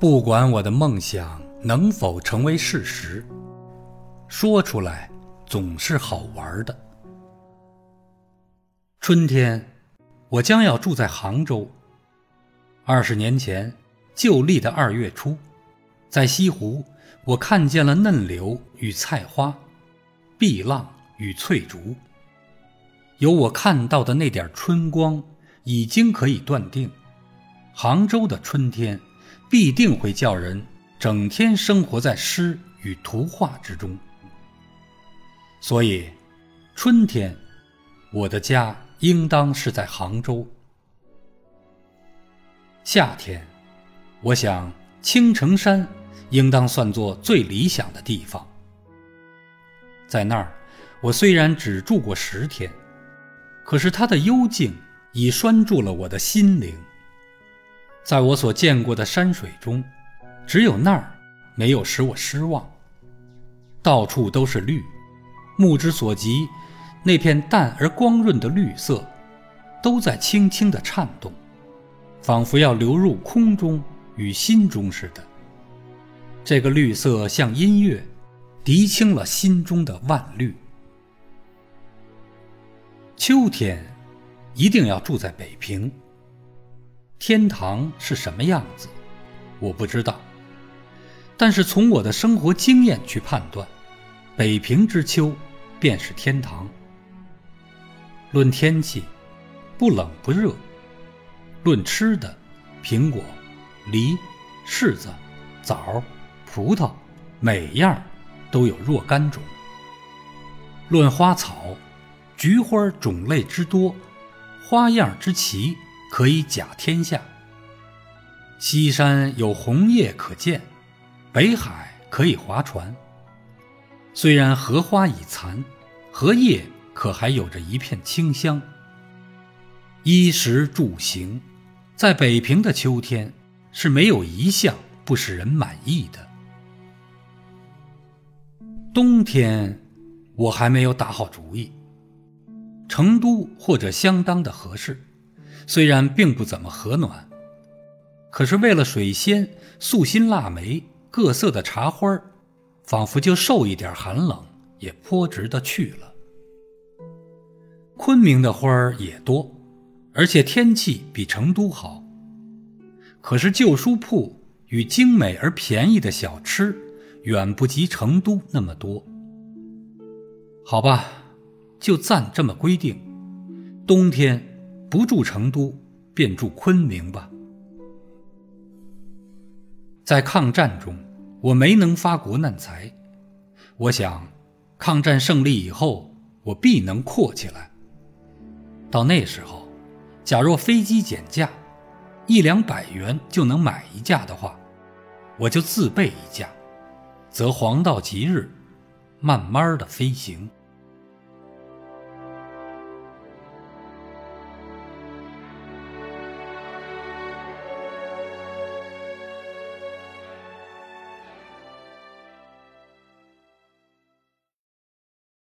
不管我的梦想能否成为事实，说出来总是好玩的。春天，我将要住在杭州。二十年前，旧历的二月初，在西湖，我看见了嫩柳与菜花，碧浪与翠竹。有我看到的那点春光，已经可以断定，杭州的春天。必定会叫人整天生活在诗与图画之中。所以，春天，我的家应当是在杭州。夏天，我想青城山应当算作最理想的地方。在那儿，我虽然只住过十天，可是它的幽静已拴住了我的心灵。在我所见过的山水中，只有那儿没有使我失望。到处都是绿，目之所及，那片淡而光润的绿色，都在轻轻地颤动，仿佛要流入空中与心中似的。这个绿色像音乐，涤清了心中的万绿。秋天，一定要住在北平。天堂是什么样子，我不知道。但是从我的生活经验去判断，北平之秋便是天堂。论天气，不冷不热；论吃的，苹果、梨、柿子、枣、葡萄，每样都有若干种。论花草，菊花种类之多，花样之奇。可以甲天下。西山有红叶可见，北海可以划船。虽然荷花已残，荷叶可还有着一片清香。衣食住行，在北平的秋天是没有一项不使人满意的。冬天，我还没有打好主意。成都或者相当的合适。虽然并不怎么和暖，可是为了水仙、素心腊梅、各色的茶花，仿佛就受一点寒冷也颇值得去了。昆明的花儿也多，而且天气比成都好。可是旧书铺与精美而便宜的小吃，远不及成都那么多。好吧，就暂这么规定，冬天。不住成都，便住昆明吧。在抗战中，我没能发国难财，我想，抗战胜利以后，我必能阔起来。到那时候，假若飞机减价，一两百元就能买一架的话，我就自备一架，则黄道吉日，慢慢的飞行。